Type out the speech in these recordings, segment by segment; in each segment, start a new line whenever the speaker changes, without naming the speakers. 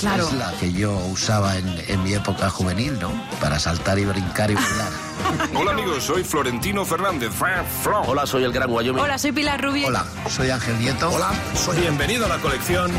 Claro.
es la que yo usaba en, en mi época juvenil, ¿no? Para saltar y brincar y bailar.
Hola amigos, soy Florentino Fernández. Flo.
Hola, soy el Gran Wyoming.
Hola, soy Pilar Rubio.
Hola, soy Ángel Nieto.
Hola, soy bienvenido a la colección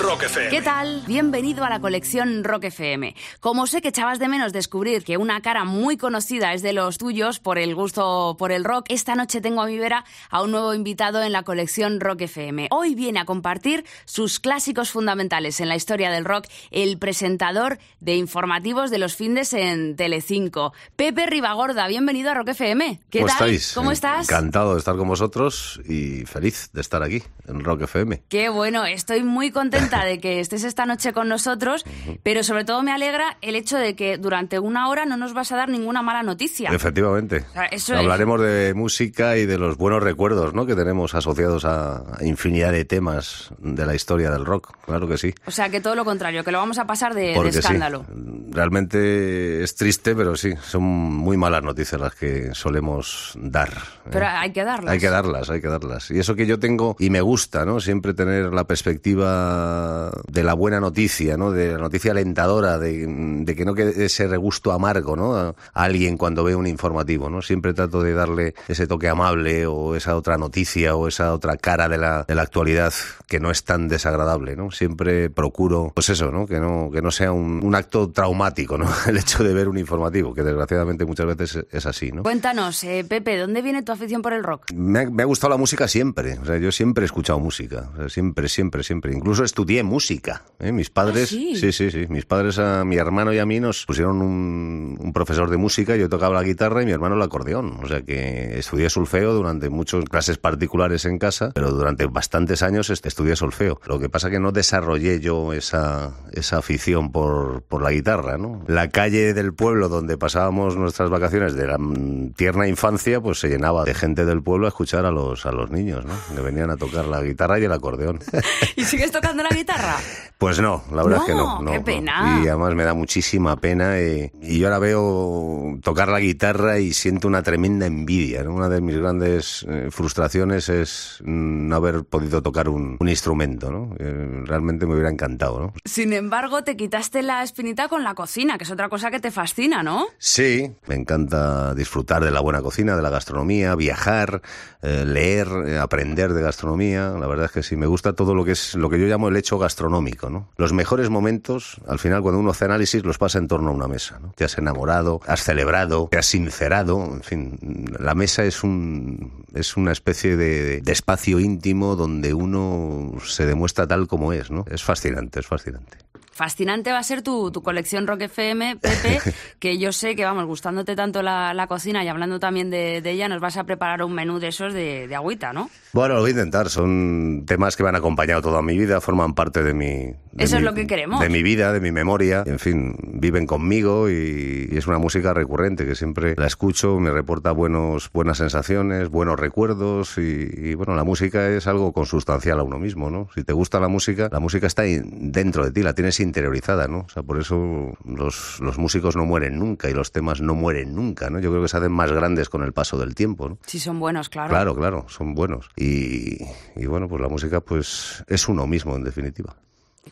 Rock FM.
¿Qué tal? Bienvenido a la colección Rock FM. Como sé que echabas de menos descubrir que una cara muy conocida es de los tuyos por el gusto por el rock, esta noche tengo a mi vera a un nuevo invitado en la colección Rock FM. Hoy viene a compartir sus clásicos fundamentales en la historia del rock, el presentador de informativos de los findes en Telecinco, Pepe Ribagorda. Bienvenido a Rock FM. ¿Qué
¿Cómo
tal?
estáis?
¿Cómo estás?
Encantado de estar con vosotros y feliz de estar aquí en Rock FM.
Qué bueno, estoy muy contenta de que estés esta noche con nosotros, pero sobre todo me alegra el hecho de que durante una hora no nos vas a dar ninguna mala noticia.
Efectivamente.
sea, eso es.
Hablaremos de música y de los buenos recuerdos ¿no? que tenemos asociados a infinidad de temas de la historia del rock. Claro que sí.
O sea, que todo lo contrario, que lo vamos a pasar de, de
Porque sí,
escándalo.
realmente es triste, pero sí, son muy malas noticias las que solemos dar. ¿eh?
Pero hay que darlas.
Hay que darlas, hay que darlas. Y eso que yo tengo, y me gusta, ¿no? Siempre tener la perspectiva de la buena noticia, ¿no? De la noticia alentadora, de, de que no quede ese regusto amargo, ¿no? A, a alguien cuando ve un informativo, ¿no? Siempre trato de darle ese toque amable o esa otra noticia o esa otra cara de la, de la actualidad que no es tan desagradable, ¿no? Siempre procuro, pues eso, ¿no? Que no, que no sea un, un acto traumático, ¿no? El hecho de ver un informativo, que desgraciadamente muchas veces es- así, ¿no?
Cuéntanos, eh, Pepe, ¿dónde viene tu afición por el rock?
Me ha, me ha gustado la música siempre. O sea, yo siempre he escuchado música. O sea, siempre, siempre, siempre. Incluso estudié música. ¿eh? Mis padres.
¿Ah, sí?
sí, sí, sí. Mis padres, a mi hermano y a mí, nos pusieron un, un profesor de música. Yo tocaba la guitarra y mi hermano el acordeón. O sea que estudié solfeo durante muchas clases particulares en casa, pero durante bastantes años est- estudié solfeo. Lo que pasa que no desarrollé yo esa, esa afición por, por la guitarra, ¿no? La calle del pueblo donde pasábamos nuestras vacaciones de la mm, tierna infancia, pues se llenaba de gente del pueblo a escuchar a los, a los niños, ¿no? Que venían a tocar la guitarra y el acordeón.
¿Y sigues tocando la guitarra?
Pues no, la verdad
No,
es que no. no,
qué
no.
pena.
Y además me da muchísima pena. Y, y yo ahora veo tocar la guitarra y siento una tremenda envidia. ¿no? Una de mis grandes eh, frustraciones es mm, no haber podido tocar un, un instrumento. ¿no? Eh, realmente me hubiera encantado. ¿no?
Sin embargo, te quitaste la espinita con la cocina, que es otra cosa que te fascina, ¿no?
Sí, me encanta disfrutar de la buena cocina, de la gastronomía, viajar, eh, leer, eh, aprender de gastronomía. La verdad es que sí, me gusta todo lo que es lo que yo llamo el hecho gastronómico. ¿no? Los mejores momentos, al final, cuando uno hace análisis, los pasa en torno a una mesa. Te has enamorado, has celebrado, te has sincerado. En fin, la mesa es un es una especie de, de espacio íntimo donde uno se demuestra tal como es. ¿no? Es fascinante, es fascinante.
Fascinante va a ser tu, tu colección Rock FM, Pepe, que yo sé que, vamos, gustándote tanto la, la cocina y hablando también de, de ella, nos vas a preparar un menú de esos de, de agüita, ¿no?
Bueno, lo voy a intentar. Son temas que me han acompañado toda mi vida, forman parte de mi. de
Eso es lo que queremos.
De mi vida, de mi memoria. En fin, viven conmigo y, y es una música recurrente que siempre la escucho, me reporta buenos, buenas sensaciones, buenos recuerdos y, y, bueno, la música es algo consustancial a uno mismo, ¿no? Si te gusta la música, la música está dentro de ti, la tienes interiorizada, ¿no? O sea, por eso los, los músicos no mueren nunca y los temas no mueren nunca, ¿no? Yo creo que se hacen más grandes con el paso del tiempo, ¿no?
Si son buenos, claro.
Claro, claro, son buenos. Y, y bueno, pues la música pues es uno mismo, en definitiva.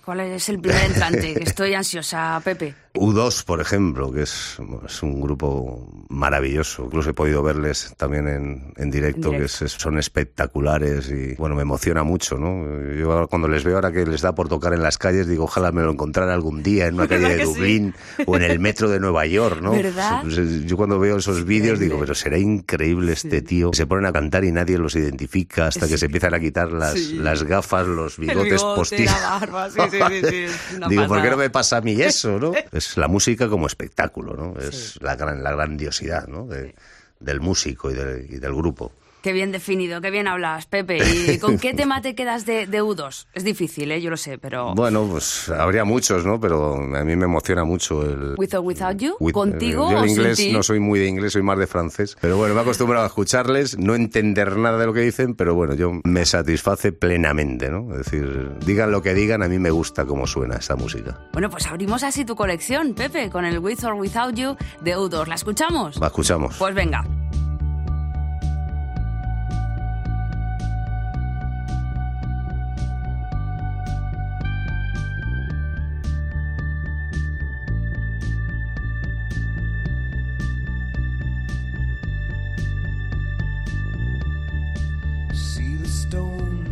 ¿Cuál es el primer entrante? Que Estoy ansiosa, Pepe.
U2, por ejemplo, que es, es un grupo maravilloso. Incluso he podido verles también en, en directo,
En
que es- son espectaculares y, bueno, me emociona mucho, ¿no? Yo ahora cuando les veo ahora que les da por tocar en las calles, digo, ojalá me lo encontrara algún día en una calle
¿Verdad
de
sí?
Dublín o en el metro de Nueva York, ¿no?
¿Verdad?
Pues, eh, Yo cuando veo esos vídeos digo, pero será increíble este tío. Se ponen a cantar y nadie los identifica hasta que se empiezan a quitar las, las gafas, los bigotes
bigote,
postizos. Digo, ¿por qué no me pasa a mí eso, no? Es la música como espectáculo, ¿no? Es la, gran, la grandiosidad, ¿no? De- Del músico y, del- y del grupo.
Qué bien definido, qué bien hablas, Pepe. ¿Y con qué tema te quedas de, de U2? Es difícil, ¿eh? yo lo sé, pero...
Bueno, pues habría muchos, ¿no? Pero a mí me emociona mucho el...
With or Without You,
With-
contigo
Yo
sin
inglés
ti?
no soy muy de inglés, soy más de francés. Pero bueno, me he acostumbrado a escucharles, no entender nada de lo que dicen, pero bueno, yo me satisface plenamente, ¿no? Es decir, digan lo que digan, a mí me gusta cómo suena esta música.
Bueno, pues abrimos así tu colección, Pepe, con el With or Without You de U2. ¿La escuchamos?
La escuchamos.
Pues venga.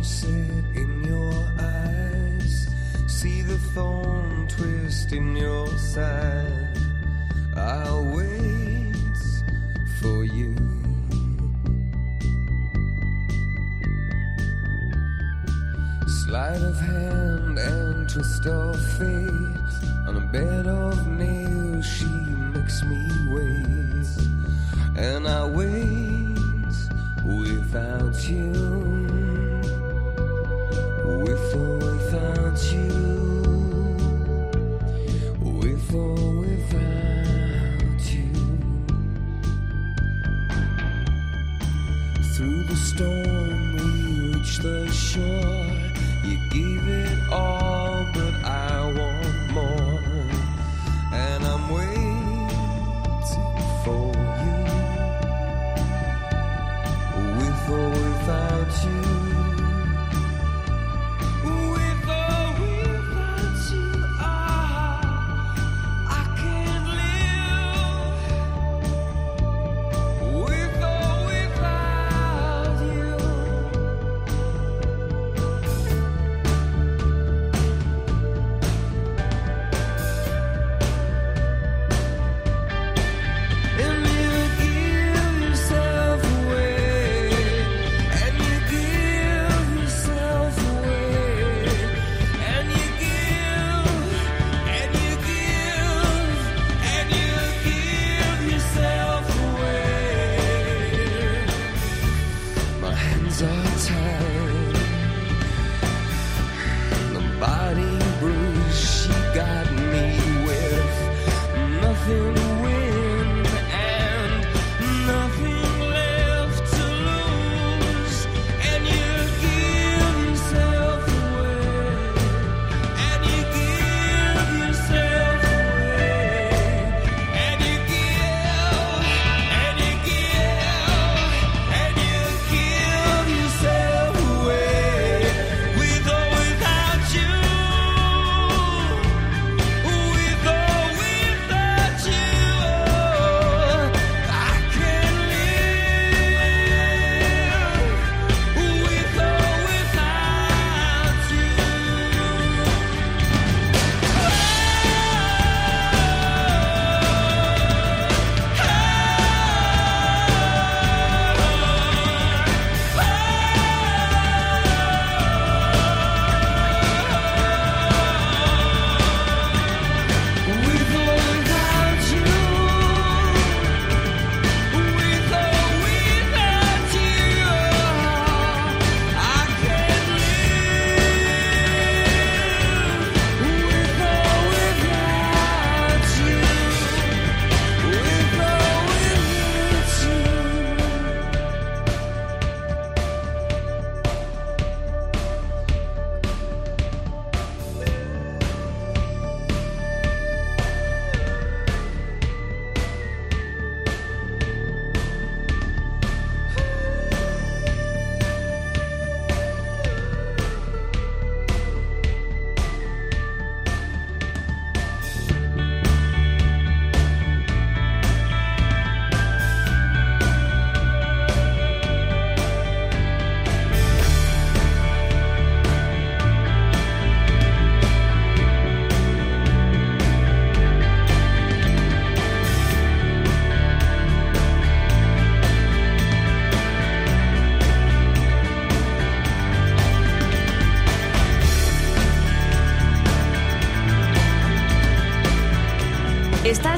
Set in your eyes. See the thorn twist in your side. I'll wait for you. Sleight of hand and twist of fate. On a bed of nails, she makes me wait. And I wait without you. With or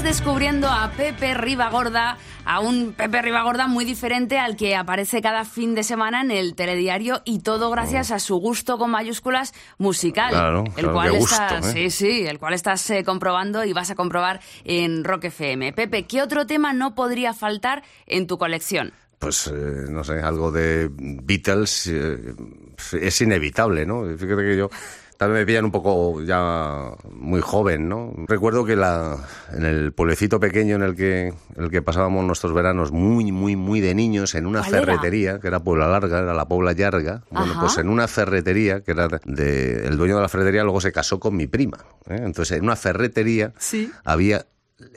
descubriendo a Pepe Ribagorda, a un Pepe Ribagorda muy diferente al que aparece cada fin de semana en el telediario y todo gracias a su gusto con mayúsculas musical,
Claro,
el
claro,
cual
gusto,
estás,
¿eh?
sí, sí, el cual estás eh, comprobando y vas a comprobar en Rock FM. Pepe, ¿qué otro tema no podría faltar en tu colección?
Pues eh, no sé, algo de Beatles eh, es inevitable, ¿no? Fíjate que yo también me pillan un poco ya muy joven, ¿no? Recuerdo que la, en el pueblecito pequeño en el que, en el que pasábamos nuestros veranos muy, muy, muy de niños, en una ferretería, que era Puebla Larga, era la Puebla Llarga, bueno,
Ajá.
pues en una ferretería, que era de, el dueño de la ferretería luego se casó con mi prima, ¿eh? Entonces en una ferretería
Sí.
había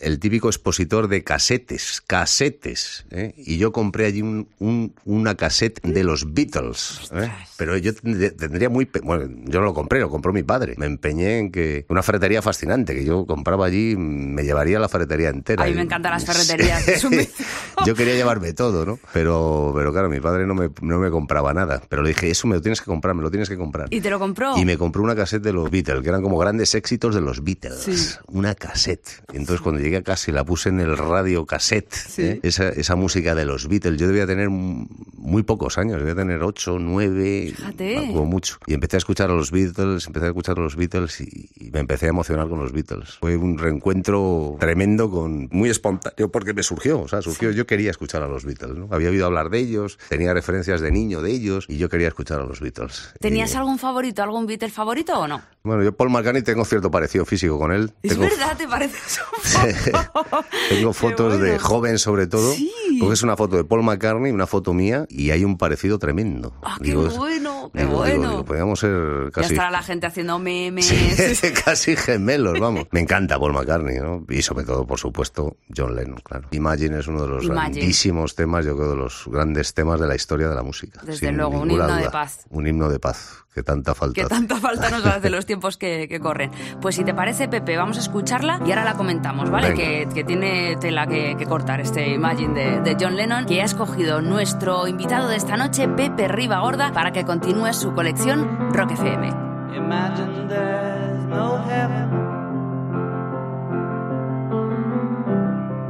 el típico expositor de casetes, casetes, ¿eh? y yo compré allí un, un- una cassette de los Beatles, ¿eh? pero yo tend- tendría muy, bueno, yo no lo compré, lo compró mi padre, me empeñé en que una ferretería fascinante que yo compraba allí, me llevaría la ferretería entera.
A mí me encantan las ferreterías,
yo quería llevarme todo, ¿no? Pero, pero claro, mi padre no me, no me compraba nada, pero le dije, eso me lo tienes que comprar, me lo tienes que comprar.
¿Y te lo compró?
Y me compró una cassette de los Beatles, que eran como grandes éxitos de los Beatles.
Sí.
Una cassette. Y entonces cuando llegué a casa y la puse en el radio cassette, ¿eh? esa, esa música de los Beatles, yo debía tener muy pocos años, debía tener ocho, nueve,
Fíjate.
como mucho. Y empecé a escuchar a los Beatles, empecé a escuchar a los Beatles y, y me empecé a emocionar con los Beatles. Fue un reencuentro tremendo, con muy espontáneo, porque me surgió, o sea, surgió, yo quería escuchar a los Beatles, ¿no? Había oído hablar de ellos, tenía referencias de niño de ellos y yo quería escuchar a los Beatles.
¿Tenías
Y-
algún favorito, algún Beatle favorito o no?
bueno, yo Paul McCartney tengo cierto parecido físico con él.
Es
tengo,
verdad, ¿te pareces un?
tengo fotos de joven sobre todo.
Sí.
Porque es una foto de Paul McCartney, una foto mía, y hay un parecido tremendo.
Ah, qué bueno, qué
digo,
bueno.
digo, podríamos ser
Ya
casi...
estará la gente haciendo memes.
Sí, casi gemelos, vamos. Me encanta Paul McCartney, ¿no? Y sobre todo, por supuesto, John Lennon, claro. Imagine es uno de los
Imagine.
grandísimos temas, yo creo, de los grandes temas de la historia de la música.
Desde luego, un himno de paz.
Un himno de paz, que tanta falta
Que tanta falta nos hace los tiempos que, que corren. Pues si te parece, Pepe, vamos a escucharla y ahora la comentamos, ¿vale? Que, que tiene tela que, que cortar este Imagine de, de John Lennon, que ha escogido nuestro invitado de esta noche, Pepe Ribagorda, para que continúe su colección Rock FM.
Imagine there's no heaven.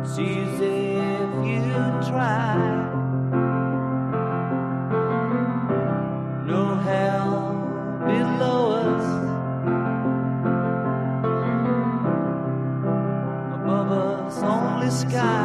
It's easy if you try. Sky.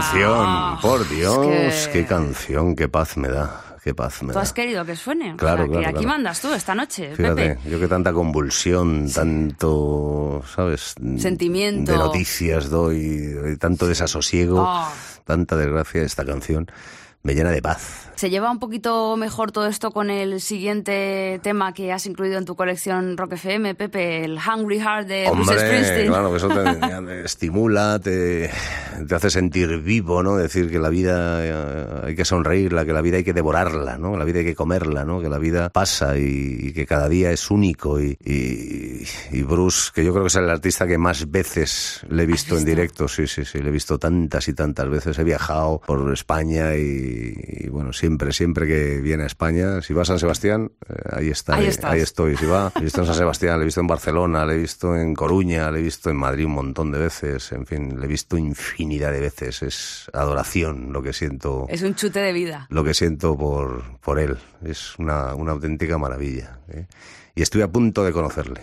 Canción, por Dios,
que-
qué canción, qué paz me da, qué paz me
Tú
da.
has querido que suene.
Claro,
O sea, que
claro,
aquí
claro.
mandas tú esta noche,
Fíjate,
Pepe.
yo que tanta convulsión, tanto, ¿sabes?
Sentimiento.
De noticias doy, doy tanto desasosiego,
Ah.
tanta desgracia, esta canción me llena de paz.
¿Se lleva un poquito mejor todo esto con el siguiente tema que has incluido en tu colección Rock FM, Pepe, el Hungry Heart de Bruce
Hombre,
Springsteen?
claro, que eso te, te estimula, te, te hace sentir vivo, ¿no? Decir que la vida eh, hay que sonreírla, que la vida hay que devorarla, ¿no? La vida hay que comerla, ¿no? Que la vida pasa y, y que cada día es único. Y, y, y Bruce, que yo creo que es el artista que más veces le he visto, en directo, sí, sí, sí, le he visto tantas y tantas veces. He viajado por España y, y, bueno, siempre, siempre que viene a España, si va a San Sebastián, eh, ahí está,
Ahí
ahí, estoy. Si va, he visto en San Sebastián, le he visto en Barcelona, le he visto en Coruña, le he visto en Madrid un montón de veces, en fin, le he visto infinidad de veces. Es adoración lo que siento,
Es un chute de vida.
lo que siento por, por él. Es una, una auténtica maravilla. ¿eh? Y estoy a punto de conocerle.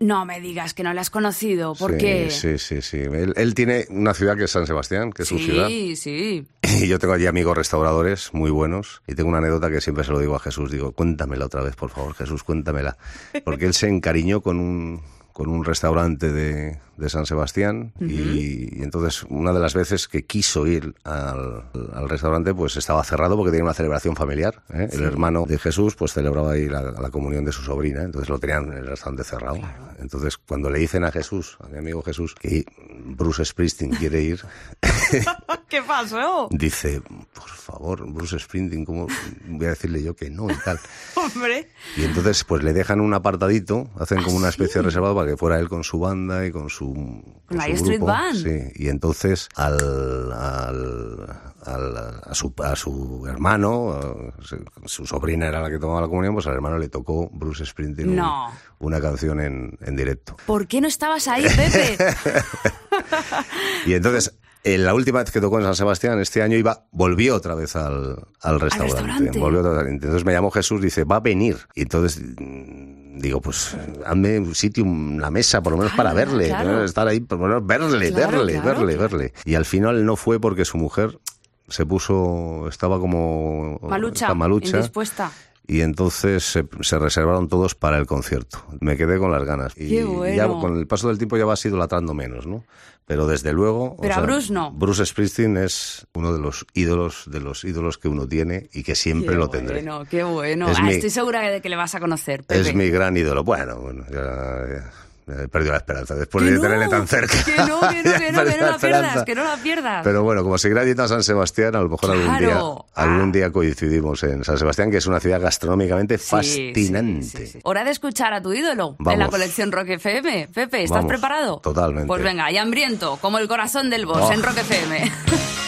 No me digas que no le has conocido, ¿por
sí? Sí, sí, sí. Él, él tiene una ciudad que es San Sebastián, que es su ciudad.
sí, sí.
Y yo tengo allí amigos restauradores muy buenos y tengo una anécdota que siempre se lo digo a Jesús. Digo, cuéntamela otra vez, por favor, Jesús, cuéntamela. Porque él se encariñó con un, con un restaurante de, de San Sebastián y, y entonces una de las veces que quiso ir al, al restaurante pues estaba cerrado porque tenía una celebración familiar. ¿eh? El hermano de Jesús pues celebraba ahí la, la comunión de su sobrina, entonces lo tenían en el restaurante cerrado. Entonces cuando le dicen a Jesús, a mi amigo Jesús, que Bruce Springsteen quiere ir,
¿Qué pasó?
dice, por favor, Bruce Springsteen, ¿cómo voy a decirle yo que no y tal?
Hombre.
Y entonces pues le dejan un apartadito, hacen como una especie de reservado para que fuera él con su banda y con su, con su
Street
grupo.
Band.
Sí, y entonces al, al, al- a, su, a su hermano, a- su- sobrina era la que tomaba la comunión, pues al hermano le tocó Bruce Springsteen un- una canción en, en directo.
¿Por qué no estabas ahí, Pepe?
Y entonces, en la última vez que tocó en San Sebastián, este año iba, volvió otra vez al, al restaurante.
restaurante.
Volvió otra vez. Entonces me llamó Jesús, dice, va a venir. Y entonces mm, digo, pues hazme un sitio, una mesa, por lo menos para
Claro,
verle.
claro.
¿no? Estar ahí, por lo menos verle,
Claro,
verle, verle, verle. Y al final no fue porque su mujer se puso, estaba como...
Malucha,
malucha.
indispuesta.
Y entonces se, se reservaron todos para el concierto. Me quedé con las ganas. Y
Qué bueno.
ya con el paso del tiempo ya vas idolatrando menos, ¿no? Pero desde luego... o
Pero a
sea,
Bruce no.
Bruce Springsteen es uno de los ídolos, de los ídolos que uno tiene y que siempre
Qué
lo tendré.
Bueno, qué bueno.
Es
Ah,
mi-
Estoy segura de que le vas a conocer, Pepe.
Es mi gran ídolo. Bueno, bueno, ya- ya he perdido la esperanza. Después de
no,
tenerle tan cerca.
Que no, que no, que no, que no
la
la pierdas, que no la pierdas.
Pero bueno, como seguirá yendo a San Sebastián, a lo mejor algún día,
Claro.
algún
Ah.
día coincidimos en San Sebastián, que es una ciudad gastronómicamente
Sí,
fascinante.
sí, sí. Hora de escuchar a tu ídolo en
Vamos.
la colección Rock FM. Pepe, ¿estás
Vamos,
preparado?
totalmente.
Pues venga, y hambriento, como el corazón del boss
Oh.
en Rock FM.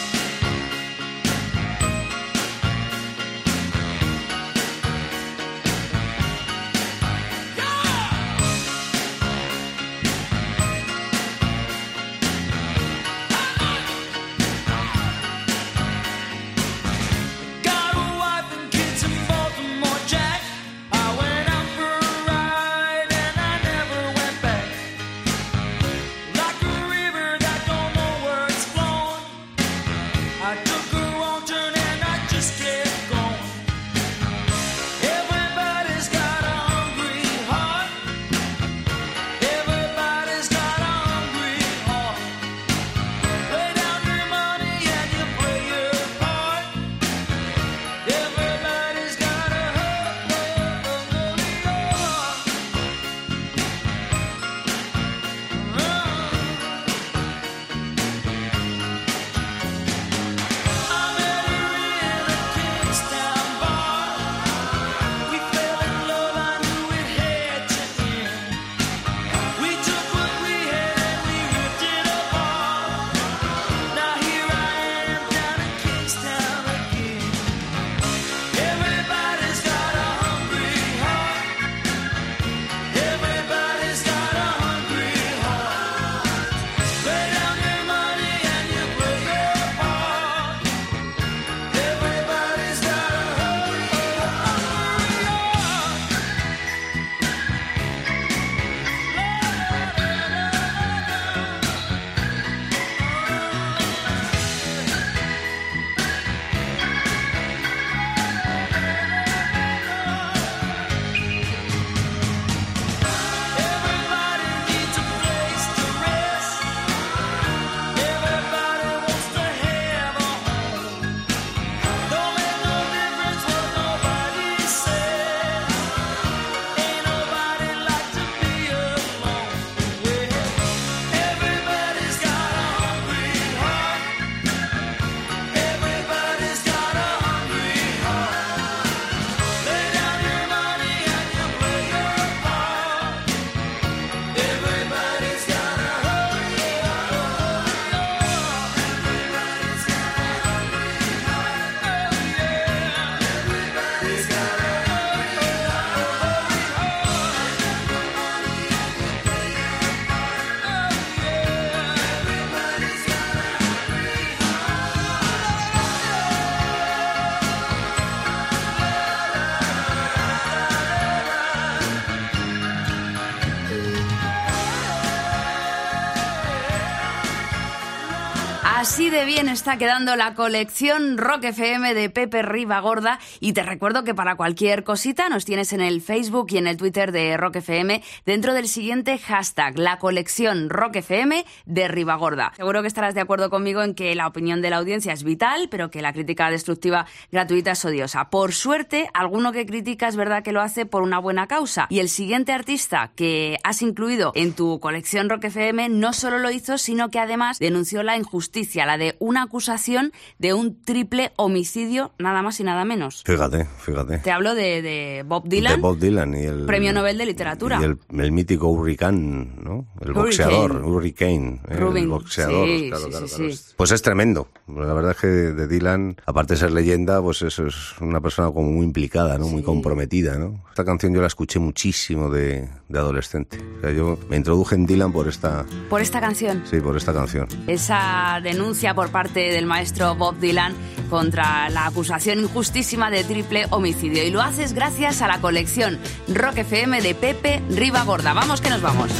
está quedando la colección Rock FM de Pepe Ribagorda y te recuerdo que para cualquier cosita nos tienes en el Facebook y en el Twitter de Rock FM dentro del siguiente hashtag, la colección Rock FM de Ribagorda. Seguro que estarás de acuerdo conmigo en que la opinión de la audiencia es vital, pero que la crítica destructiva gratuita es odiosa. Por suerte, alguno que critica es verdad que lo hace por una buena causa y el siguiente artista que has incluido en tu colección Rock FM no solo lo hizo, sino que además denunció la injusticia, la de una acusación de un triple homicidio, nada más y nada menos.
Fíjate, fíjate.
Te hablo de, de Bob Dylan.
De Bob Dylan y el
Premio Nobel de Literatura.
Y el, el mítico Hurricane, ¿no? El
Hurricane.
boxeador, Hurricane, ¿eh?
Rubin,
el boxeador.
sí,
claro,
sí,
claro,
sí,
claro. Pues es tremendo. La verdad es que de Dylan, aparte de ser leyenda, pues eso es una persona como muy implicada, ¿no? Muy comprometida, ¿no? Esta canción yo la escuché muchísimo de, de adolescente. O sea, yo me introduje en Dylan por esta,
Por esta canción.
sí, por esta canción.
esa denuncia por parte del maestro Bob Dylan contra la acusación injustísima de triple homicidio. Y lo haces gracias a la colección Rock FM de Pepe Ribagorda. Vamos que nos vamos.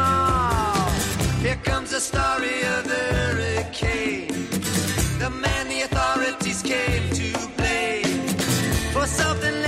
All. Here comes the story of the hurricane. For something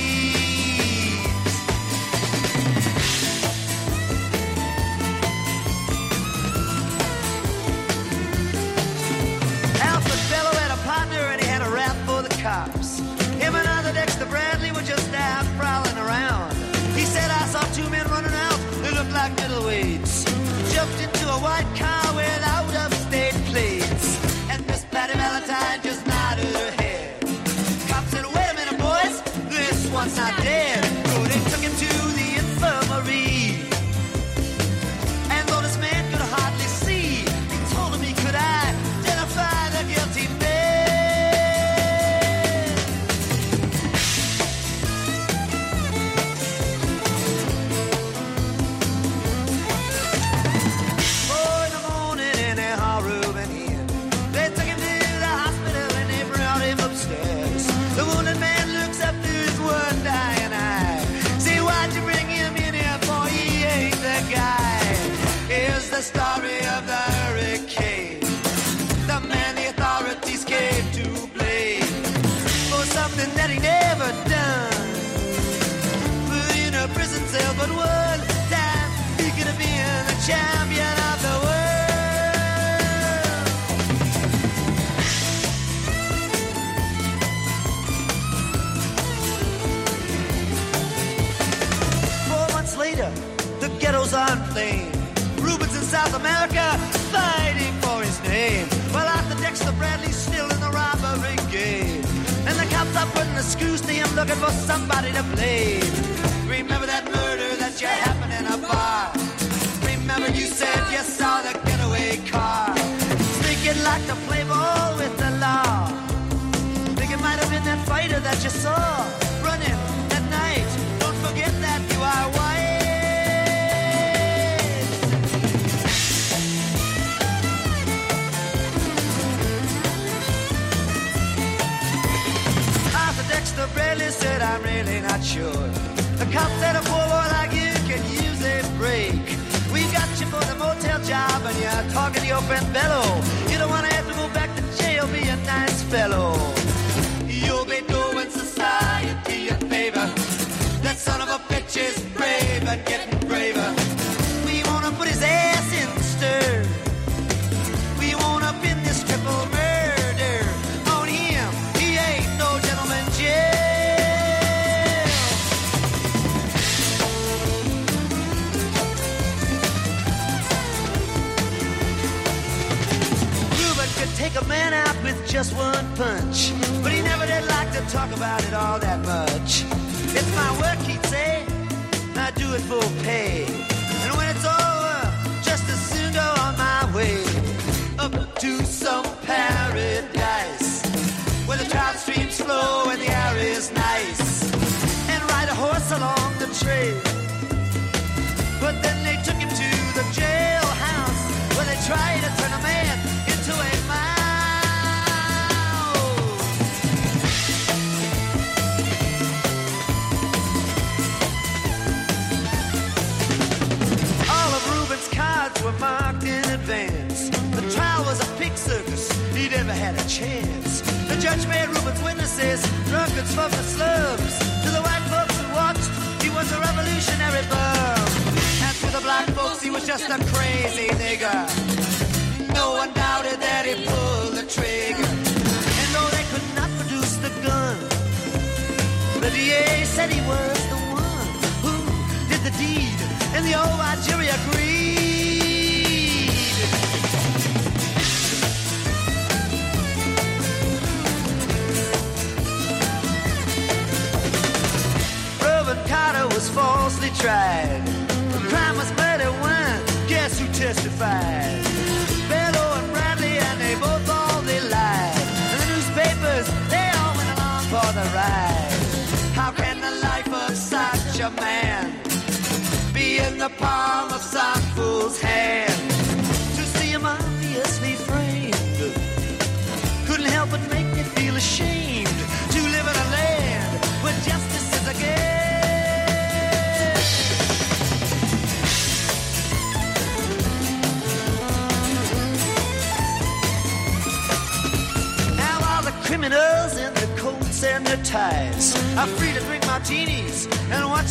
Tried to turn a man into a mouse. All of Reuben's cards were marked in advance. The trial was a circus. He never had a chance. The judge made Reuben's witnesses drunkards slums. To the white folks who watched, he was a revolutionary bum. And to the black folks, he was just a crazy nigger. That he pulled the trigger. And though they could not produce the gun, said he was the one who did the deed, and the old agreed. Carter was falsely tried. The crime was murder one. Guess who testified? They both all they lied. And the newspapers, they all went along for the ride. How can the life of such a man be in the palm of some fool's hand?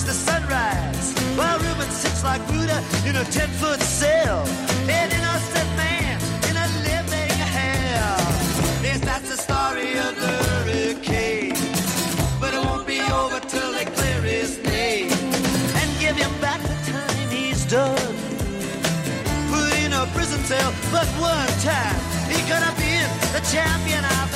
And watch the sunrise. While Reuben sits like Buddha in a ten-foot cell, an innocent man in a living hell. Yes, that's the story of the hurricane, but it won't be over till they clear his name and give him back the time he's done put in a prison cell, but one time he could have been the champion of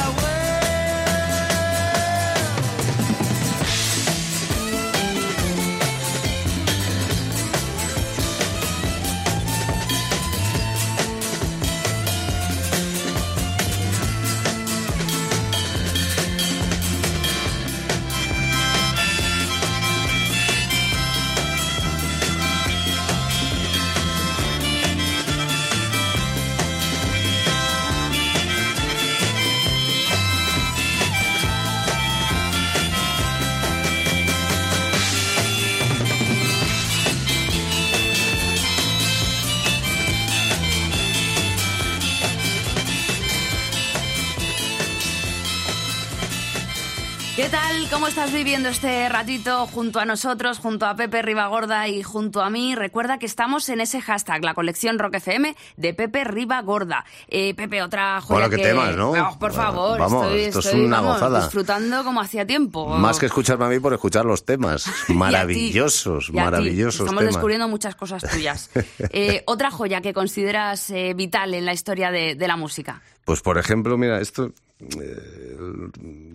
tal? ¿Cómo estás viviendo este ratito junto a nosotros, junto a Pepe Ribagorda y junto a mí? Recuerda que estamos en ese hashtag, la colección Rock FM de Pepe Ribagorda. Eh, Pepe, otra joya
Bueno,
que...
temas, ¿no?
Oh, por favor,
Vamos,
estoy,
esto es una
vamos,
gozada.
disfrutando como hacía tiempo.
Más que escucharme a mí por escuchar los temas.
Y a ti,
Maravillosos,
y a ti.
maravillosos
Estamos
temas.
descubriendo muchas cosas tuyas. Eh, otra joya que consideras eh, vital en la historia de, de la música.
Pues por ejemplo, mira, esto,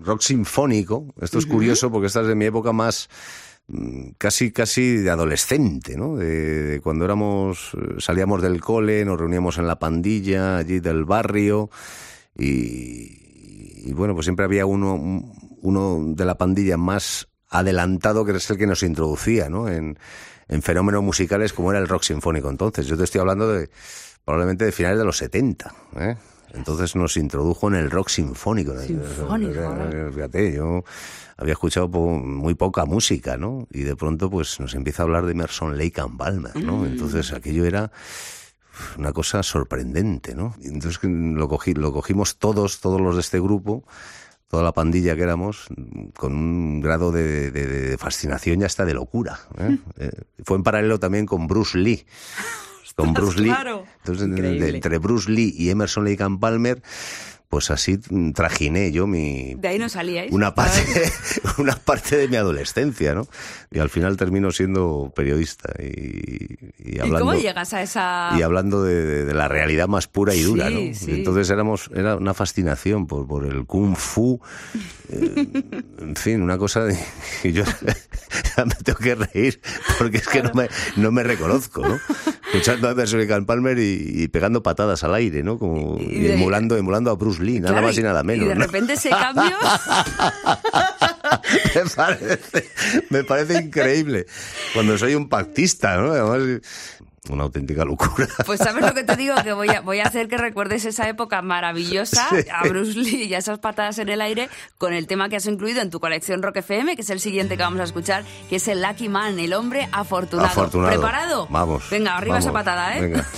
rock sinfónico, esto es curioso porque esta es de mi época más mm, casi casi de adolescente, ¿no? De, de cuando éramos eh, salíamos del cole, nos reuníamos en la pandilla allí del barrio y, y bueno, pues siempre había uno un- uno de la pandilla más adelantado que es el que nos introducía, ¿no? En, en fenómenos musicales como era el rock sinfónico entonces. Yo te estoy hablando de probablemente de finales de los 70, ¿eh? Entonces nos introdujo en el rock sinfónico.
Sinfónico,
Eh, Fíjate, yo había escuchado muy poca música, ¿no? Y de pronto pues nos empieza a hablar de Emerson, Lake and Palmer, ¿no? Entonces aquello era una cosa sorprendente, ¿no? Entonces lo, cogí, lo cogimos todos, todos los de este grupo, toda la pandilla que éramos, con un grado de, de- de fascinación y hasta de locura. ¿eh? Eh, fue en paralelo también con Bruce Lee. Con Bruce Lee.
claro.
Entonces,
Increíble.
entre Bruce Lee y Emerson Lake and Palmer, pues así trajiné yo mi,
De ahí no salíais.
una parte, una parte de mi adolescencia, ¿no? Y al final termino siendo periodista y, y
¿Y
hablando
cómo llegas a esa...?
y hablando de, de- de la realidad más pura y dura,
Sí,
¿no?
sí.
Entonces éramos era una fascinación por, por el kung fu, eh, en fin, una cosa de, y yo me tengo que reír porque es que no me no me reconozco, ¿no? Escuchando a and Palmer y, y pegando patadas al aire, ¿no? Como
Y
y emulando a Bruce Lee, nada
Claro,
más y nada menos.
Y de
¿no?
repente ese cambio...
me, parece, me parece increíble. Cuando soy un pactista, ¿no? Además, una auténtica locura.
Pues sabes lo que te digo, que voy a, voy a hacer que recuerdes esa época maravillosa
Sí.
a Bruce Lee y a esas patadas en el aire con el tema que has incluido en tu colección Rock FM, que es el siguiente que vamos a escuchar, que es el Lucky Man, el hombre afortunado.
Afortunado.
¿Preparado?
Vamos.
Venga, arriba esa patada, ¿eh?
Venga.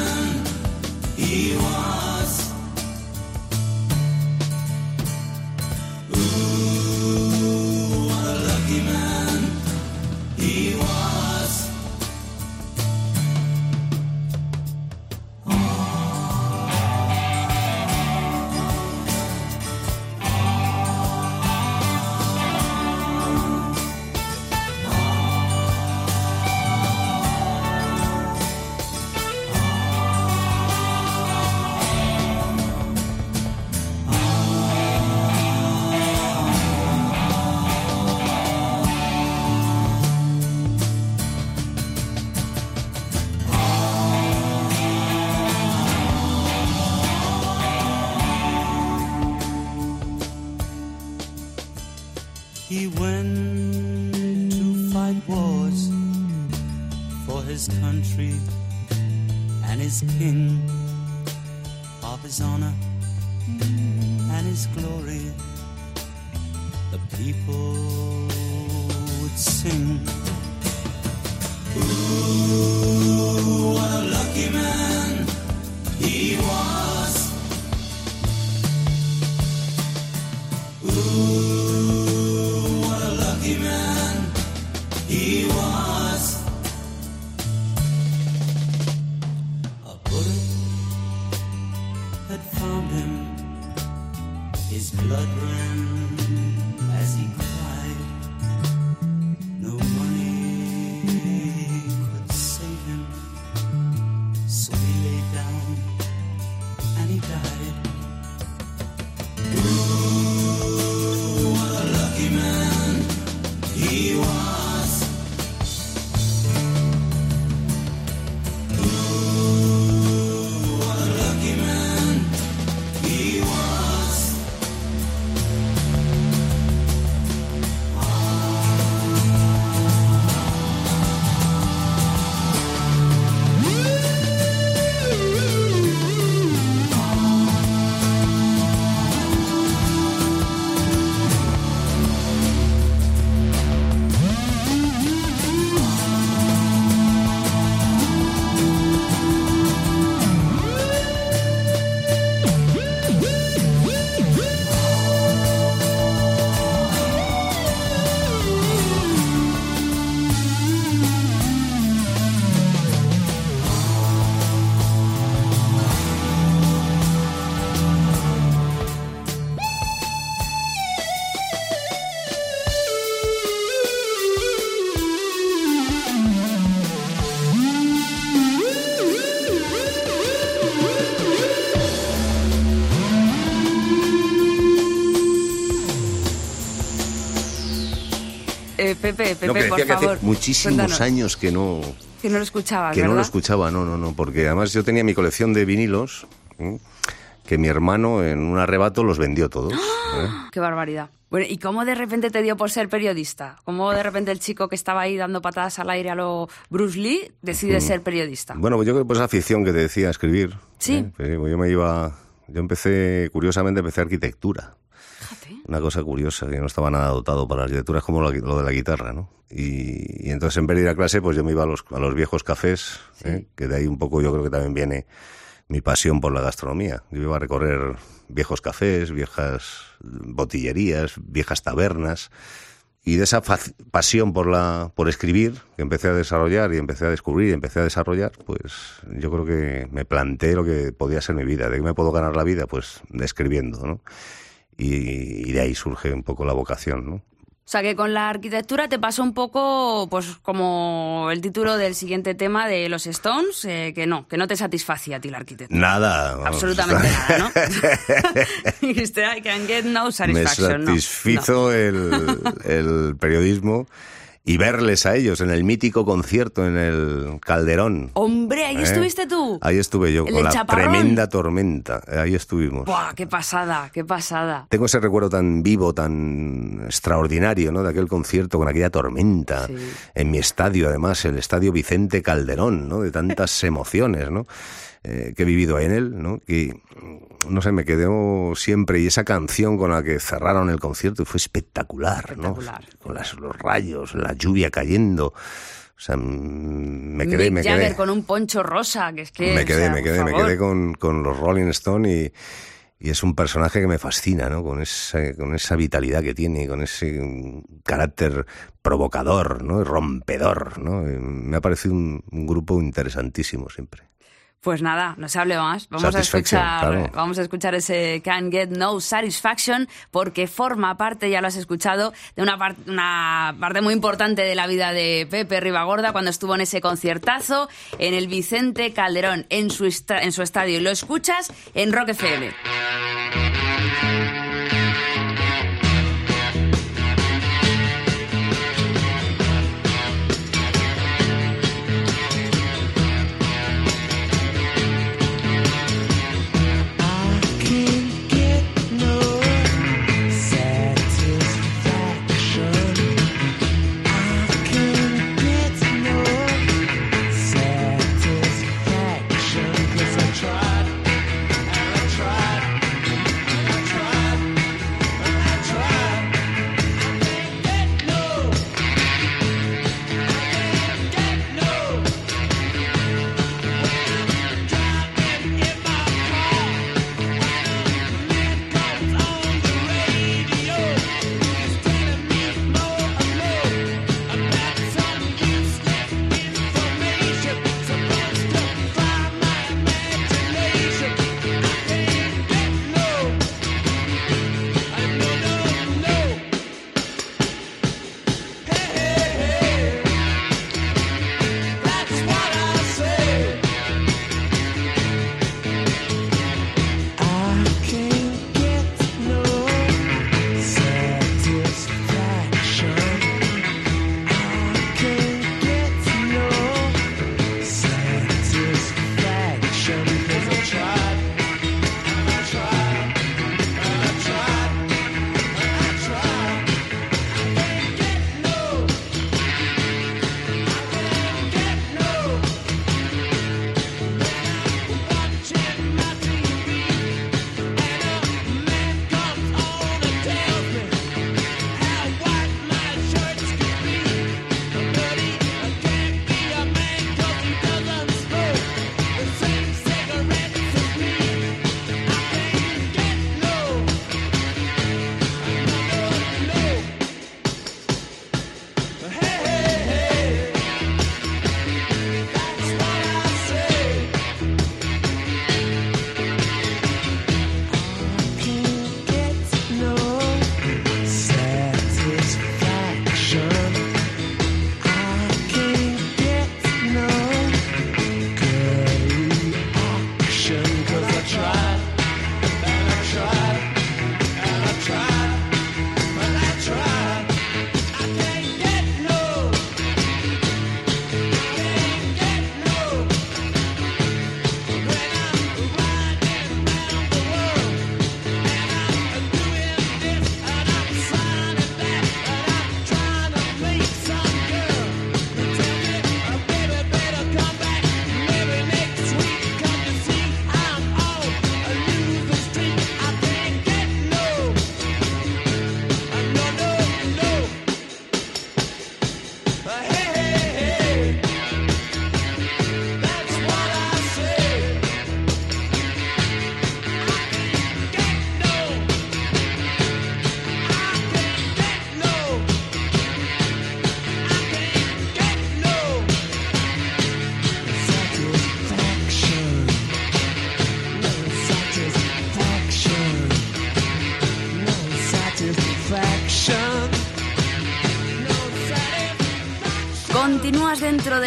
Pepe, Pepe,
No, que
por
que
favor.
hace muchísimos
cuéntanos.
años que no,
Que no lo escuchabas,
que no lo escuchaba, no, no, no, porque además yo tenía mi colección de vinilos ¿eh? que mi hermano en un arrebato los vendió todos. ¿eh?
Qué barbaridad. Bueno, ¿y cómo de repente te dio por ser periodista? ¿Cómo de repente el chico que estaba ahí dando patadas al aire a lo Bruce Lee decide
Mm.
ser periodista?
Bueno, pues yo creo que pues esa afición que te decía, escribir.
Sí.
¿eh? Pues yo me iba, yo empecé, curiosamente empecé arquitectura. Una cosa curiosa, que no estaba nada dotado para la arquitectura, es como lo, lo de la guitarra, ¿no? Y, y entonces en vez de ir a clase, pues yo me iba a los, a los viejos cafés, ¿eh? que de ahí un poco yo creo que también viene mi pasión por la gastronomía. Yo iba a recorrer viejos cafés, viejas botillerías, viejas tabernas, y de esa pasión por la por escribir que empecé a desarrollar y empecé a descubrir y empecé a desarrollar pues yo creo que me planteé lo que podía ser mi vida de qué me puedo ganar la vida pues escribiendo no y, y de ahí surge un poco la vocación no
O sea que con la arquitectura te pasó un poco, pues como el título del siguiente tema de los Stones, eh, que no, que no te satisfacía a ti la arquitectura.
nada vamos,
Absolutamente nada, ¿no? Dijiste, I can get no
me
satisfaction. no,
satisfizo el, el periodismo y verles a ellos en el mítico concierto en el Calderón.
Hombre, ahí
¿Eh?
estuviste tú.
ahí estuve yo
El
con la
chaparrón.
tremenda tormenta ahí estuvimos
Buah, qué pasada, qué pasada.
Tengo ese recuerdo tan vivo, tan extraordinario, ¿no? De aquel concierto con aquella tormenta
Sí.
en mi estadio, además, el estadio Vicente Calderón, ¿no? De tantas emociones, ¿no? Eh, que he vivido en él, ¿no? Que, no sé, me quedó siempre y esa canción con la que cerraron el concierto fue espectacular, ¿no?
Espectacular.
Con las- los rayos, la lluvia cayendo. O sea, me quedé,
Mick
me
Jagger
quedé.
con un poncho rosa, que es que...
Me
o
quedé,
sea,
me quedé, me quedé con, con los Rolling Stone y, y es un personaje que me fascina, ¿no? Con esa, con esa vitalidad que tiene, con ese mm, carácter provocador, ¿no? Y rompedor, ¿no? Y Me ha parecido un, un grupo interesantísimo siempre.
Pues nada, no se hable más. Vamos a escuchar,
claro.
vamos a escuchar ese Can't Get No Satisfaction porque forma parte, ya lo has escuchado, de una, par- una parte muy importante de la vida de Pepe Ribagorda cuando estuvo en ese conciertazo en el Vicente Calderón, en su, en su estadio. Lo escuchas en Rock FM.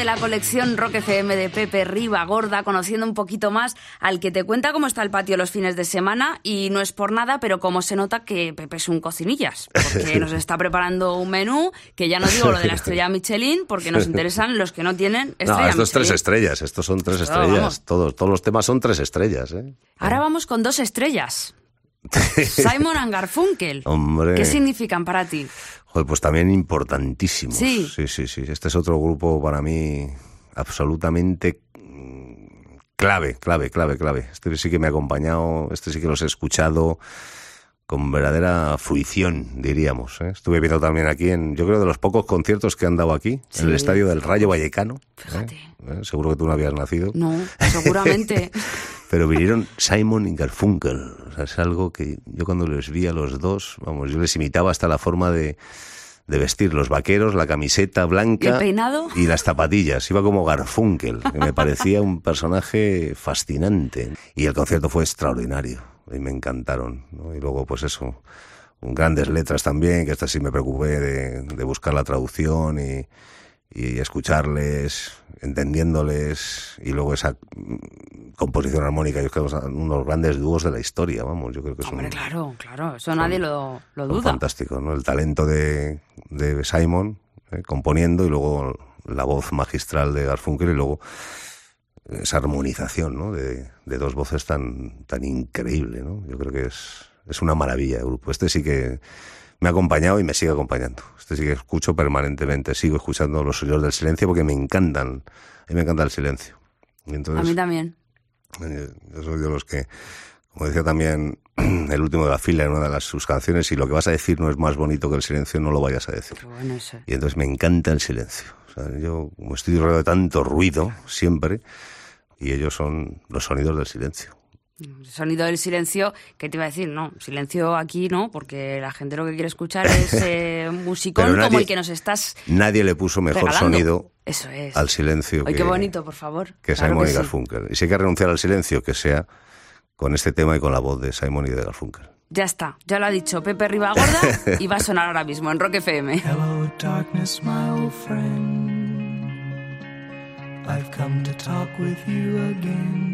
De la colección Rock FM de Pepe Riva Gorda, conociendo un poquito más al que te cuenta cómo está el patio los fines de semana. Y no es por nada, pero como se nota que Pepe es un cocinillas, porque nos está preparando un menú, que ya no digo lo de la estrella Michelin, porque nos interesan los que no tienen estrella
No, estos tres estrellas, estos son tres estrellas.
vamos.
Todos, todos los temas son tres estrellas, ¿eh?
Ahora vamos con dos estrellas. Simon and Garfunkel.
Hombre.
¿Qué significan para ti?
Pues también importantísimos.
Sí.
sí, sí, sí. Este es otro grupo para mí absolutamente mm, clave, clave, clave, clave. Este sí que me ha acompañado, este sí que los he escuchado con verdadera fruición, diríamos. ¿eh? Estuve viendo también aquí, en, yo creo, de los pocos conciertos que han dado aquí, en el estadio del Rayo Vallecano. ¿eh?
Fíjate.
¿Eh? Seguro que tú no habías nacido.
No, seguramente.
Pero vinieron Simon y Garfunkel. O sea, es algo que yo cuando les vi a los dos, vamos, yo les imitaba hasta la forma de, de vestir. Los vaqueros, la camiseta blanca.
¿Y el peinado?
y las zapatillas. Iba como Garfunkel, que me parecía un personaje fascinante. Y el concierto fue extraordinario. Y me encantaron. ¿no? Y luego, pues eso, grandes letras también, que hasta sí me preocupé de, de buscar la traducción y, y escucharles, entendiéndoles, y luego esa mm, composición armónica, yo creo que son unos grandes dúos de la historia, vamos, yo creo que son,
Hombre, claro, claro, eso nadie lo, lo duda.
fantásticos, ¿no? El talento de, de Simon eh, componiendo y luego la voz magistral de Garfunkel y luego esa armonización, ¿no? De, de dos voces tan, tan increíble, ¿no? Yo creo que es, es una maravilla el grupo. Este sí que me ha acompañado y me sigue acompañando. Este sí que escucho permanentemente. Sigo escuchando Los Sonidos del Silencio porque me encantan. A mí me encanta el silencio. Y
A
entonces,
mí también.
eh, Yo soy de los que, como decía también el último de la fila en una de las, sus canciones, si lo que vas a decir no es más bonito que el silencio, no lo vayas a decir.
Qué bueno eso.
Y entonces me encanta el silencio. O sea, yo, como estoy rodeado de tanto ruido siempre, y ellos son los sonidos del silencio.
El sonido del silencio, ¿qué te iba a decir? No, silencio aquí no, porque la gente lo que quiere escuchar es eh, un musicón
nadie-
como el que nos estás
Nadie le puso mejor
regalando.
sonido
Eso es.
al silencio
Ay,
que,
qué bonito, por favor.
que
Claro
Simon
que
y
sí.
Garfunkel. Y si hay que renunciar al silencio, que sea con este tema y con la voz de Simon y de Garfunkel.
Ya está, ya lo ha dicho Pepe Ribagorda y va a sonar ahora mismo en Rock FM.
Hello, darkness, my old friend. I've come to talk with you again.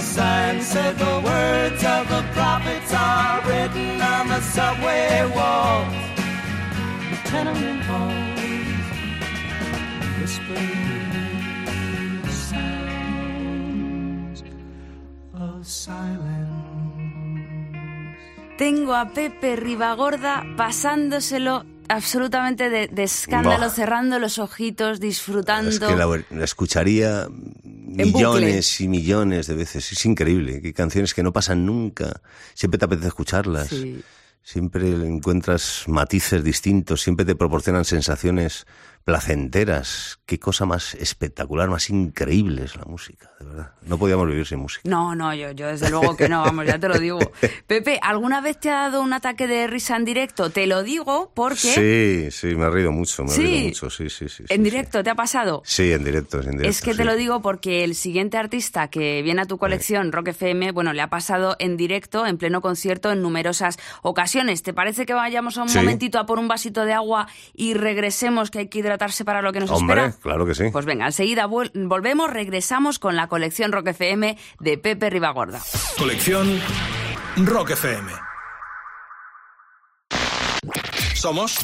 the sign said the words of the prophets are written on the subway walls, the tenement halls, whispering sounds of silence.
Tengo a Pepe Ribagorda pasándoselo absolutamente de, de escándalo, cerrando los ojitos, disfrutando.
Es que la, la escucharía millones y millones de veces. Es increíble. Hay canciones que no pasan nunca. Siempre te apetece escucharlas.
Sí.
Siempre encuentras matices distintos. Siempre te proporcionan sensaciones placenteras. Qué cosa más espectacular, más increíble es la música, de verdad. No podíamos vivir sin música.
No, no, yo, yo desde luego que no, vamos, ya te lo digo. Pepe, ¿alguna vez te ha dado un ataque de risa en directo? Te lo digo porque
Sí, sí, me he reído mucho, me
Sí.
reído mucho, sí, sí, sí.
en
sí,
directo te ha pasado.
Sí, en directo, en directo.
Es que te
sí.
lo digo porque el siguiente artista que viene a tu colección, Rock FM, bueno, le ha pasado en directo, en pleno concierto, en numerosas ocasiones. ¿Te parece que vayamos a un
Sí.
momentito a por un vasito de agua y regresemos, que hay que hidratarse para lo que nos
Hombre,
espera?
claro que sí.
Pues venga, enseguida volvemos, regresamos con la colección Rock FM de Pepe Ribagorda.
Colección Rock FM. Somos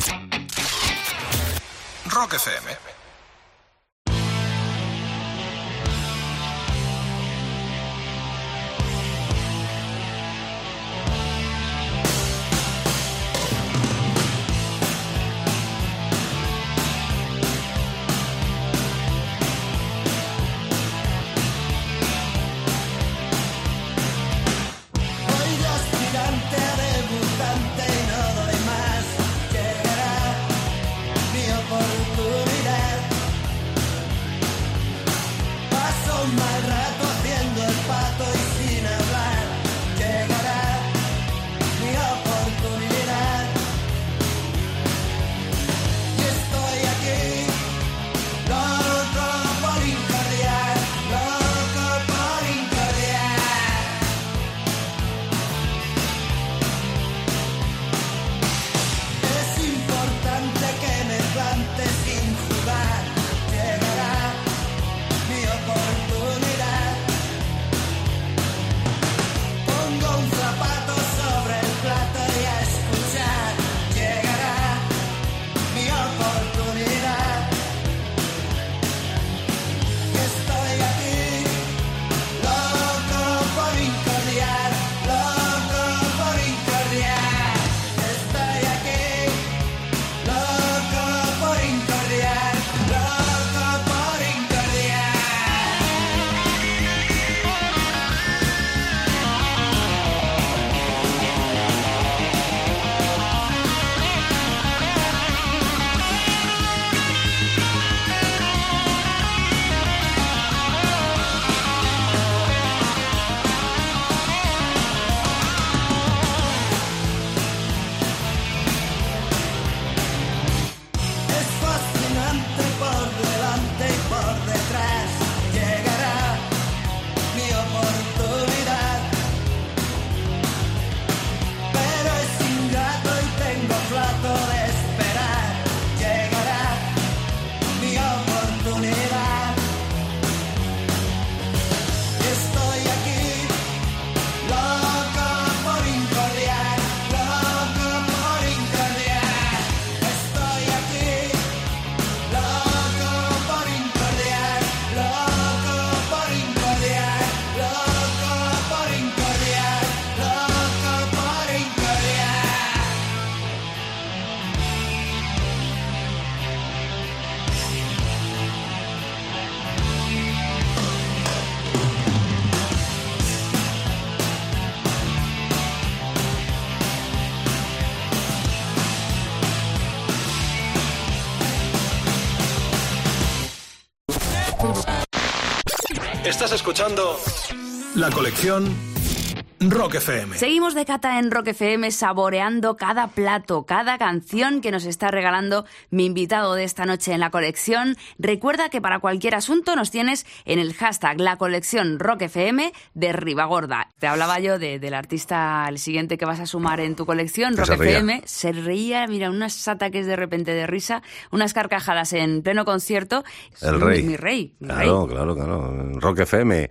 Rock FM. Escuchando la colección
Rock FM.
Seguimos de cata en Rock FM saboreando cada plato, cada canción que nos está regalando mi invitado de esta noche en la colección. Recuerda que para cualquier asunto nos tienes en el hashtag la colección Rock FM de Ribagorda. Te hablaba yo de- del artista, el siguiente que vas a sumar en tu colección, Rock
se.
FM. Se reía, mira, unos ataques de repente de risa, unas carcajadas en pleno concierto.
El
Mi-
rey.
Mi, rey, mi
Claro,
rey.
claro, claro. Rock FM,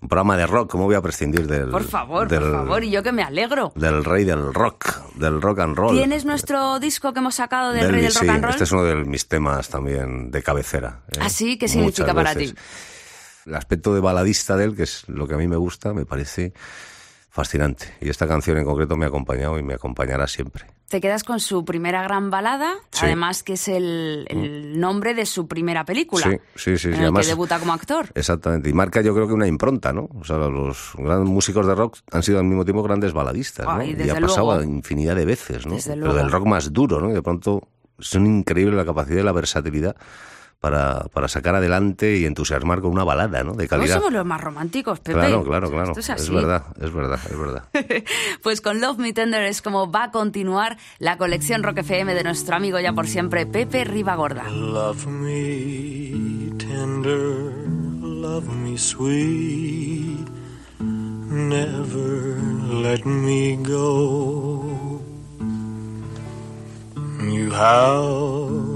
un programa de rock. ¿Cómo voy a prescindir del.
Por favor,
del,
por favor, y yo que me alegro.
Del rey del rock, del rock and roll.
¿Tienes nuestro disco que hemos sacado del
Del-
Rey del Rock
sí,
and Roll?
Este es uno de mis temas también de cabecera. ¿eh?
¿Ah, sí? ¿Qué
Muchas
significa para
veces.
ti?
El aspecto de baladista de él, que es lo que a mí me gusta, me parece fascinante. Y esta canción en concreto me ha acompañado y me acompañará siempre.
Te quedas con su primera gran balada,
Sí.
además que es el, el nombre de su primera película.
Sí, sí, sí, sí,
En el
además-
que debuta como actor.
Exactamente. Y marca yo creo que una impronta, ¿no? O sea, los grandes músicos de rock han sido al mismo tiempo grandes baladistas, ¿no?
Ay,
y ha pasado
luego.
infinidad de veces, ¿no?
Desde
Pero
luego.
del rock más duro, ¿no? Y de pronto son increíbles la capacidad y la versatilidad para, para sacar adelante y entusiasmar con una balada, ¿no? De
No
calidad.
somos los más románticos, Pepe.
Claro, claro, claro.
Esto es así.
verdad, es verdad, es verdad.
Pues con Love Me Tender es como va a continuar la colección Rock FM de nuestro amigo ya por siempre, Pepe Ribagorda.
Love me tender, love me sweet, never let me go. You have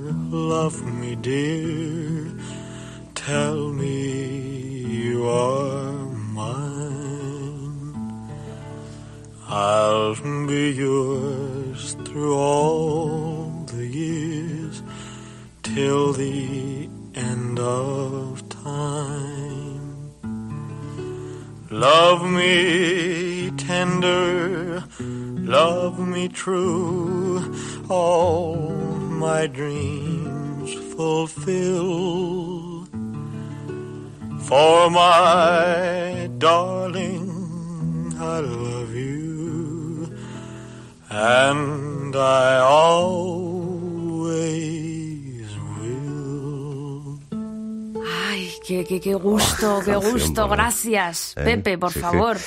love me dear, tell me you are mine. I'll be yours through all the years till the end of time. Love me tender, love me true, all my dreams fulfill. For my darling, I love you, and I always will.
Ay, qué, qué, qué gusto, qué
Canción,
gusto. Gracias,
¿eh?
Pepe, por
Sí,
favor.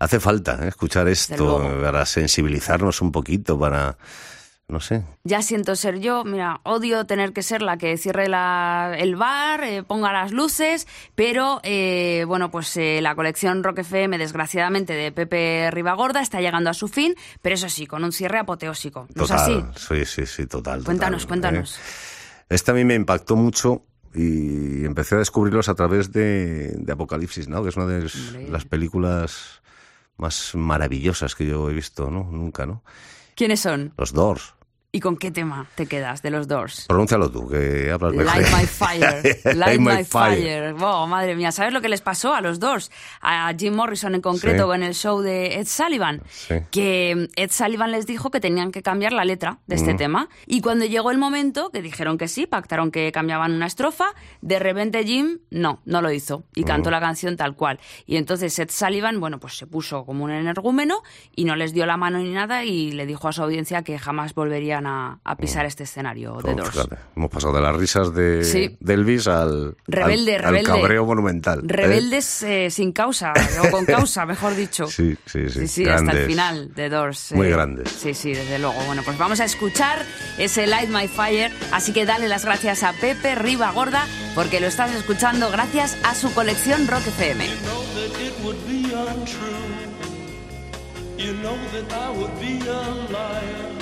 Hace falta ¿eh? escuchar esto para sensibilizarnos un poquito, para, no sé,
Ya siento ser yo, mira, odio tener que ser la que cierre la- el bar, eh, ponga las luces, pero eh, bueno, pues eh, la colección Rock FM, desgraciadamente, de Pepe Ribagorda está llegando a su fin, pero eso sí, con un cierre apoteósico. ¿No
total.
es así?
Sí, sí, sí, total.
Cuéntanos,
total,
cuéntanos.
¿eh? Este a mí me impactó mucho y empecé a descubrirlos a través de, de Apocalipsis, ¿no? Que es una de las películas más maravillosas que yo he visto, ¿no? Nunca, ¿no?
¿Quiénes son?
Los Doors.
¿Y con qué tema te quedas de los Doors?
Pronúncialo tú, que hablas mejor.
Light My Fire. Light My Fire. Oh, madre mía, ¿sabes lo que les pasó a los Doors? A Jim Morrison en concreto
Sí.
en el show de Ed Sullivan.
Sí.
Que Ed Sullivan les dijo que tenían que cambiar la letra de este tema. Y cuando llegó el momento, que dijeron que sí, pactaron que cambiaban una estrofa, de repente Jim no, no lo hizo. Y cantó
Mm.
la canción tal cual. Y entonces Ed Sullivan, bueno, pues se puso como un energúmeno y no les dio la mano ni nada y le dijo a su audiencia que jamás volverían a, a pisar este escenario de Doors.
fíjate, hemos pasado de las risas de,
Sí.
de Elvis al,
Rebelde,
al,
rebelde.
al cabreo monumental. ¿eh?
Rebeldes eh, sin causa, o con causa, mejor dicho.
Sí, sí, sí.
Sí, sí, hasta el final de Doors.
Muy
eh,
grandes.
Sí, sí, desde luego. Bueno, pues vamos a escuchar ese Light My Fire. Así que dale las gracias a Pepe Riva Gorda porque lo estás escuchando gracias a su colección Rock FM.
know that it would be untrue. You know that I would be a liar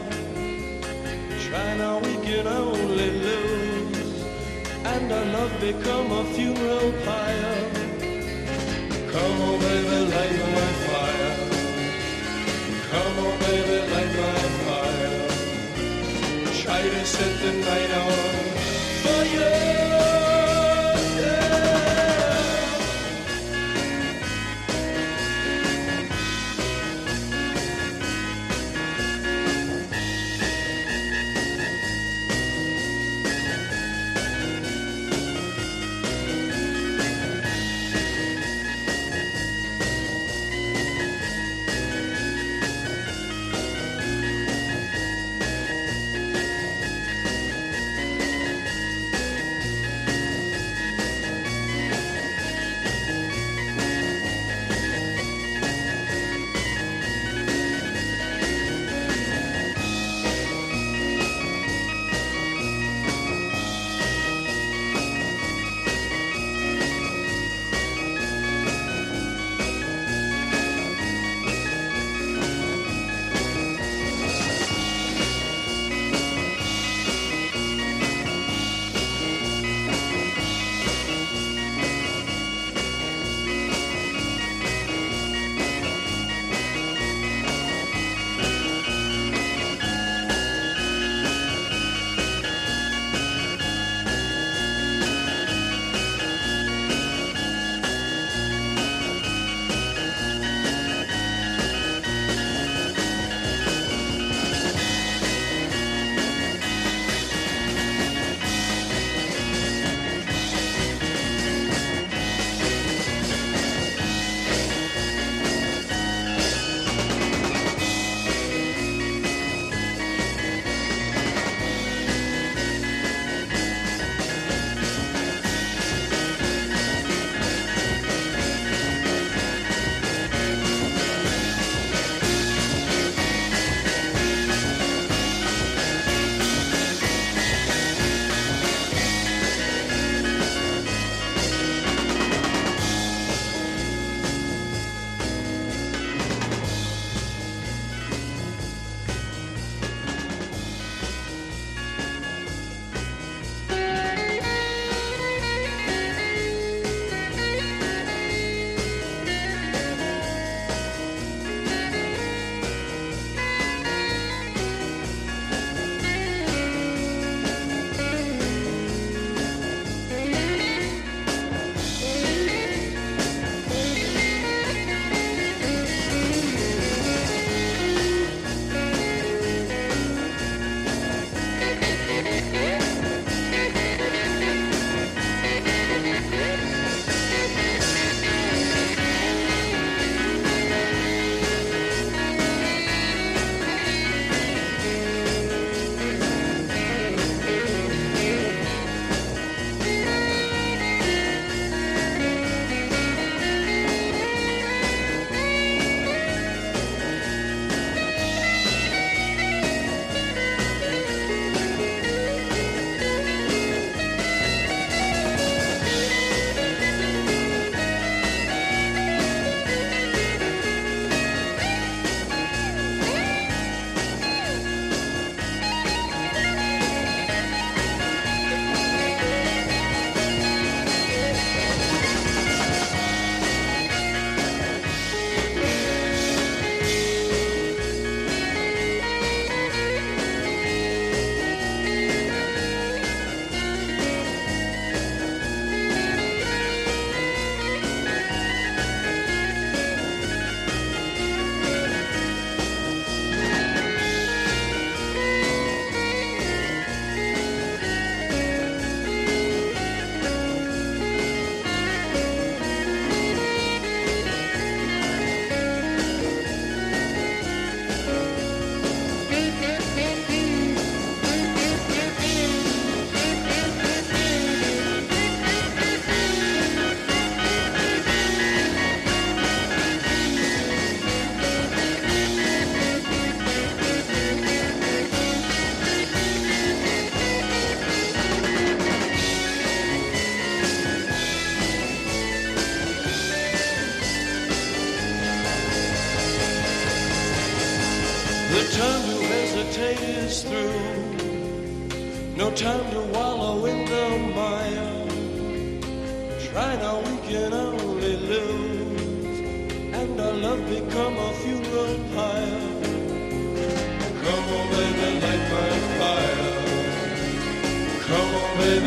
Try now, we can only lose. And our love become a funeral pyre. Come on, baby, light my fire. Come on, baby, light my fire. Try to set the night on fire. time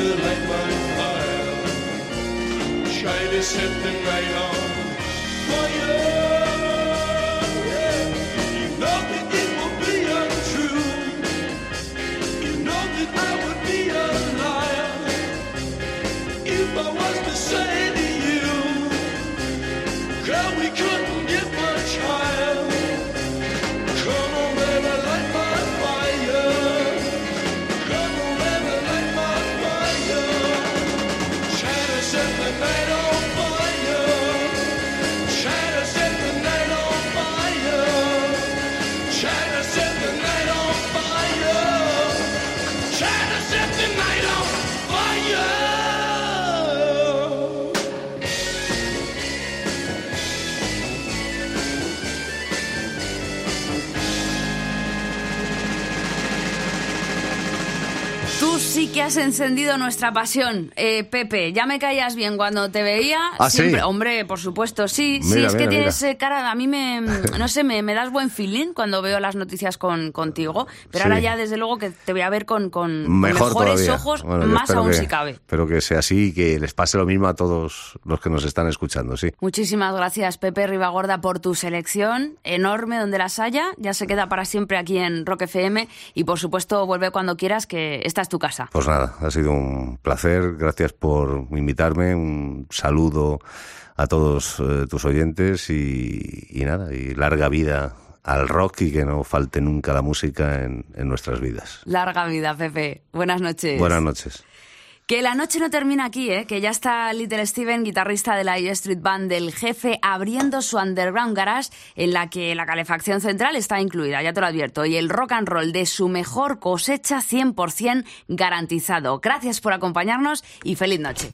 on, baby, light my fire. Try to set the night on fire. Yeah.
Que has encendido nuestra pasión, eh, Pepe. Ya me caías bien cuando te veía.
¿Ah, sí?
Hombre, por supuesto, sí. sí,
Mira,
es que tienes
mira.
eh, cara. A mí me. No sé, me, me das buen feeling cuando veo las noticias con, contigo. Pero
Sí.
ahora ya, desde luego, que te voy a ver con, con
Mejor
mejores
todavía.
ojos,
Bueno,
más aún
que-
si cabe.
Espero que sea así y que les pase lo mismo a todos los que nos están escuchando, sí.
Muchísimas gracias, Pepe Ribagorda, por tu selección enorme donde las haya. Ya se queda para siempre aquí en Rock FM. Y por supuesto, vuelve cuando quieras, que esta es tu casa.
Pues nada, ha sido un placer. Gracias por invitarme. Un saludo a todos eh, tus oyentes y, y nada, y larga vida al rock y que no falte nunca la música en, en nuestras vidas.
Larga vida, Pepe. Buenas noches.
Buenas noches.
Que la noche no termina aquí, ¿eh? que ya está Little Steven, guitarrista de la E Street Band del jefe, abriendo su underground garage en la que la calefacción central está incluida, ya te lo advierto, y el rock and roll de su mejor cosecha 100% garantizado. Gracias por acompañarnos y feliz noche.